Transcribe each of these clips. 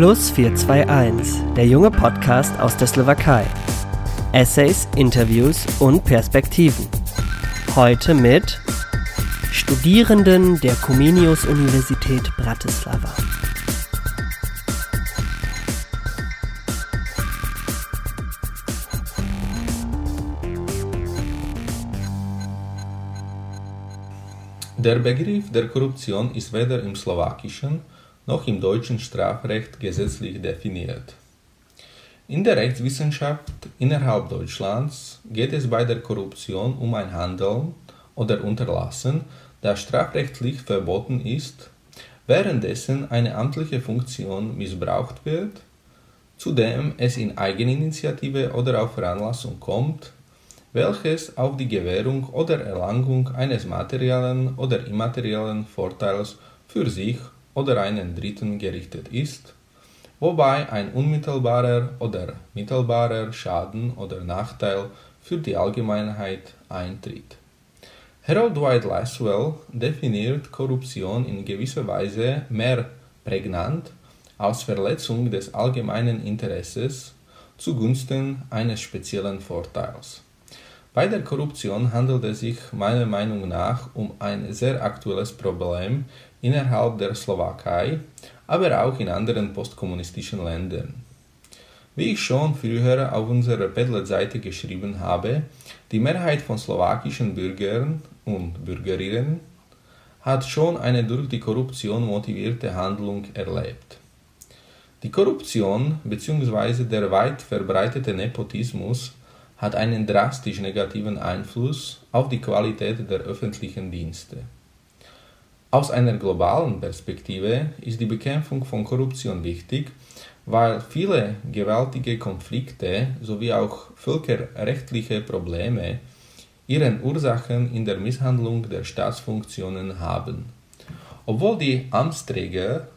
Plus 421, der junge Podcast aus der Slowakei. Essays, Interviews und Perspektiven. Heute mit Studierenden der Comenius Universität Bratislava. Der Begriff der Korruption ist weder im slowakischen noch im deutschen Strafrecht gesetzlich definiert. In der Rechtswissenschaft innerhalb Deutschlands geht es bei der Korruption um ein Handeln oder Unterlassen, das strafrechtlich verboten ist, währenddessen eine amtliche Funktion missbraucht wird, zudem es in Eigeninitiative oder auf Veranlassung kommt, welches auf die Gewährung oder Erlangung eines materiellen oder immateriellen Vorteils für sich oder einen Dritten gerichtet ist, wobei ein unmittelbarer oder mittelbarer Schaden oder Nachteil für die Allgemeinheit eintritt. Harold Dwight Laswell definiert Korruption in gewisser Weise mehr prägnant als Verletzung des allgemeinen Interesses zugunsten eines speziellen Vorteils. Bei der Korruption handelt es sich meiner Meinung nach um ein sehr aktuelles Problem innerhalb der Slowakei, aber auch in anderen postkommunistischen Ländern. Wie ich schon früher auf unserer Padlet-Seite geschrieben habe, die Mehrheit von slowakischen Bürgern und Bürgerinnen hat schon eine durch die Korruption motivierte Handlung erlebt. Die Korruption bzw. der weit verbreitete Nepotismus hat einen drastisch negativen Einfluss auf die Qualität der öffentlichen Dienste. Aus einer globalen Perspektive ist die Bekämpfung von Korruption wichtig, weil viele gewaltige Konflikte sowie auch völkerrechtliche Probleme ihren Ursachen in der Misshandlung der Staatsfunktionen haben. Obwohl die Amtsträger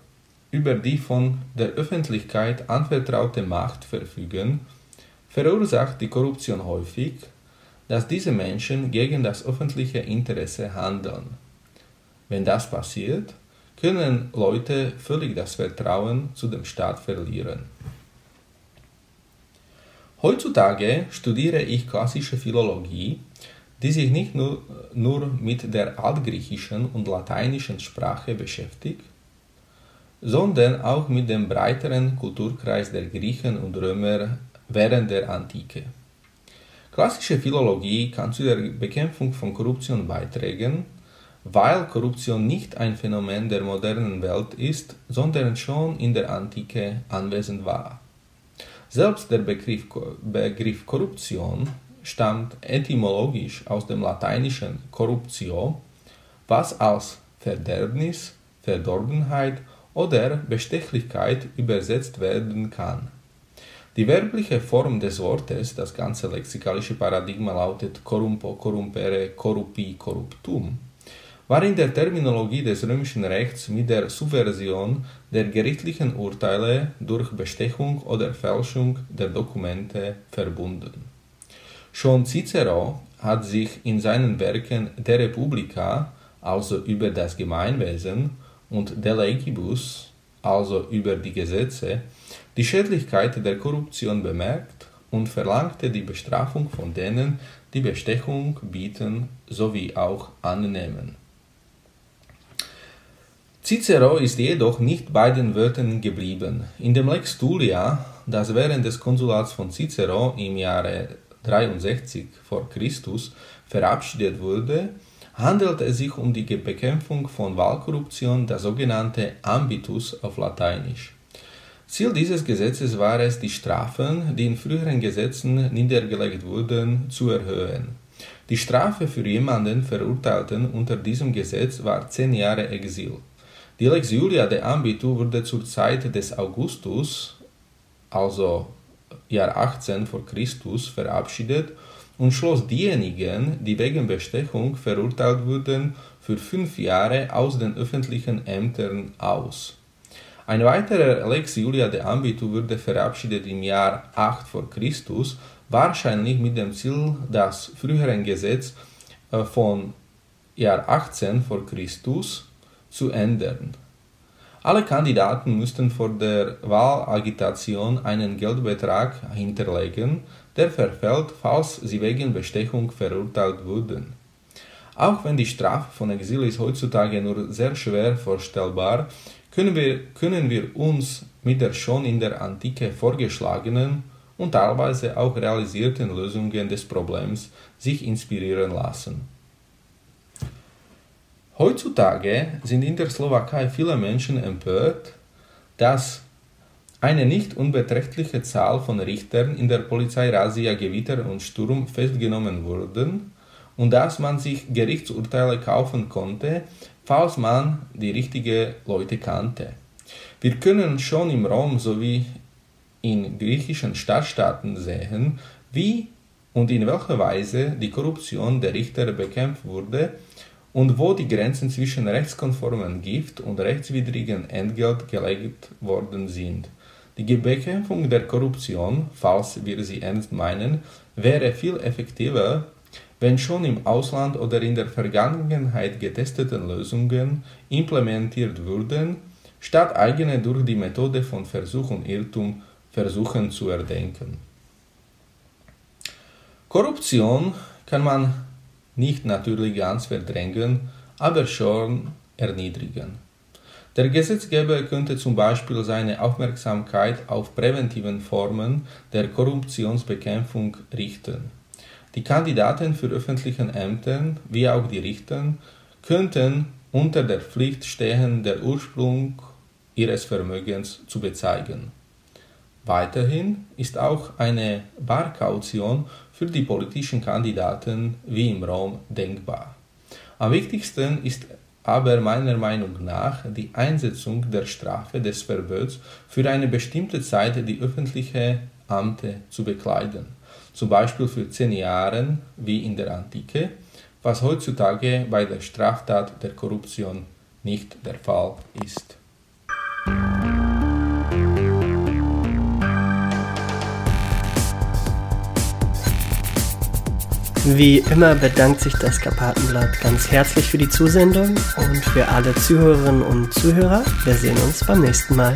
über die von der Öffentlichkeit anvertraute Macht verfügen, verursacht die Korruption häufig, dass diese Menschen gegen das öffentliche Interesse handeln. Wenn das passiert, können Leute völlig das Vertrauen zu dem Staat verlieren. Heutzutage studiere ich klassische Philologie, die sich nicht nur, nur mit der altgriechischen und lateinischen Sprache beschäftigt, sondern auch mit dem breiteren Kulturkreis der Griechen und Römer während der Antike. Klassische Philologie kann zu der Bekämpfung von Korruption beitragen, weil Korruption nicht ein Phänomen der modernen Welt ist, sondern schon in der Antike anwesend war. Selbst der Begriff, Begriff Korruption stammt etymologisch aus dem lateinischen corruptio, was als Verderbnis, Verdorbenheit oder Bestechlichkeit übersetzt werden kann. Die werbliche Form des Wortes, das ganze lexikalische Paradigma lautet corrumpo, corrumpere, corrupi, corruptum, war in der Terminologie des römischen Rechts mit der Subversion der gerichtlichen Urteile durch Bestechung oder Fälschung der Dokumente verbunden. Schon Cicero hat sich in seinen Werken De Republica, also über das Gemeinwesen, und De Legibus, also über die Gesetze, die Schädlichkeit der Korruption bemerkt und verlangte die Bestrafung von denen, die Bestechung bieten sowie auch annehmen. Cicero ist jedoch nicht bei den Wörtern geblieben. In dem Lex Tulia, das während des Konsulats von Cicero im Jahre 63 vor Christus verabschiedet wurde, handelt es sich um die Bekämpfung von Wahlkorruption, der sogenannte Ambitus auf Lateinisch. Ziel dieses Gesetzes war es, die Strafen, die in früheren Gesetzen niedergelegt wurden, zu erhöhen. Die Strafe für jemanden Verurteilten unter diesem Gesetz war zehn Jahre Exil. Die Lex Julia de Ambitu wurde zur Zeit des Augustus, also Jahr 18 vor Christus, verabschiedet und schloss diejenigen, die wegen Bestechung verurteilt wurden, für fünf Jahre aus den öffentlichen Ämtern aus. Ein weiterer Lex Julia de Ambitu wurde verabschiedet im Jahr 8 vor Christus, wahrscheinlich mit dem Ziel, das frühere Gesetz äh, von Jahr 18 vor Christus zu ändern. Alle Kandidaten mussten vor der Wahlagitation einen Geldbetrag hinterlegen, der verfällt, falls sie wegen Bestechung verurteilt wurden. Auch wenn die Strafe von Exil ist heutzutage nur sehr schwer vorstellbar, können wir, können wir uns mit der schon in der Antike vorgeschlagenen und teilweise auch realisierten Lösungen des Problems sich inspirieren lassen. Heutzutage sind in der Slowakei viele Menschen empört, dass eine nicht unbeträchtliche Zahl von Richtern in der Polizeirazzia Gewitter und Sturm festgenommen wurden und dass man sich Gerichtsurteile kaufen konnte, falls man die richtigen Leute kannte. Wir können schon im Rom sowie in griechischen Stadtstaaten sehen, wie und in welcher Weise die Korruption der Richter bekämpft wurde und wo die Grenzen zwischen rechtskonformen Gift und rechtswidrigen Entgelt gelegt worden sind. Die Bekämpfung der Korruption, falls wir sie ernst meinen, wäre viel effektiver, wenn schon im Ausland oder in der Vergangenheit getesteten Lösungen implementiert würden, statt eigene durch die Methode von Versuch und Irrtum versuchen zu erdenken. Korruption kann man nicht natürlich ganz verdrängen, aber schon erniedrigen. Der Gesetzgeber könnte zum Beispiel seine Aufmerksamkeit auf präventiven Formen der Korruptionsbekämpfung richten. Die Kandidaten für öffentliche Ämter wie auch die Richter könnten unter der Pflicht stehen, der Ursprung ihres Vermögens zu bezeigen. Weiterhin ist auch eine Barkaution für die politischen Kandidaten wie im Raum denkbar. Am wichtigsten ist aber meiner Meinung nach die Einsetzung der Strafe des Verbots für eine bestimmte Zeit die öffentliche Amte zu bekleiden zum Beispiel für zehn Jahre wie in der Antike, was heutzutage bei der Straftat der Korruption nicht der Fall ist. Wie immer bedankt sich das Karpatenblatt ganz herzlich für die Zusendung und für alle Zuhörerinnen und Zuhörer. Wir sehen uns beim nächsten Mal.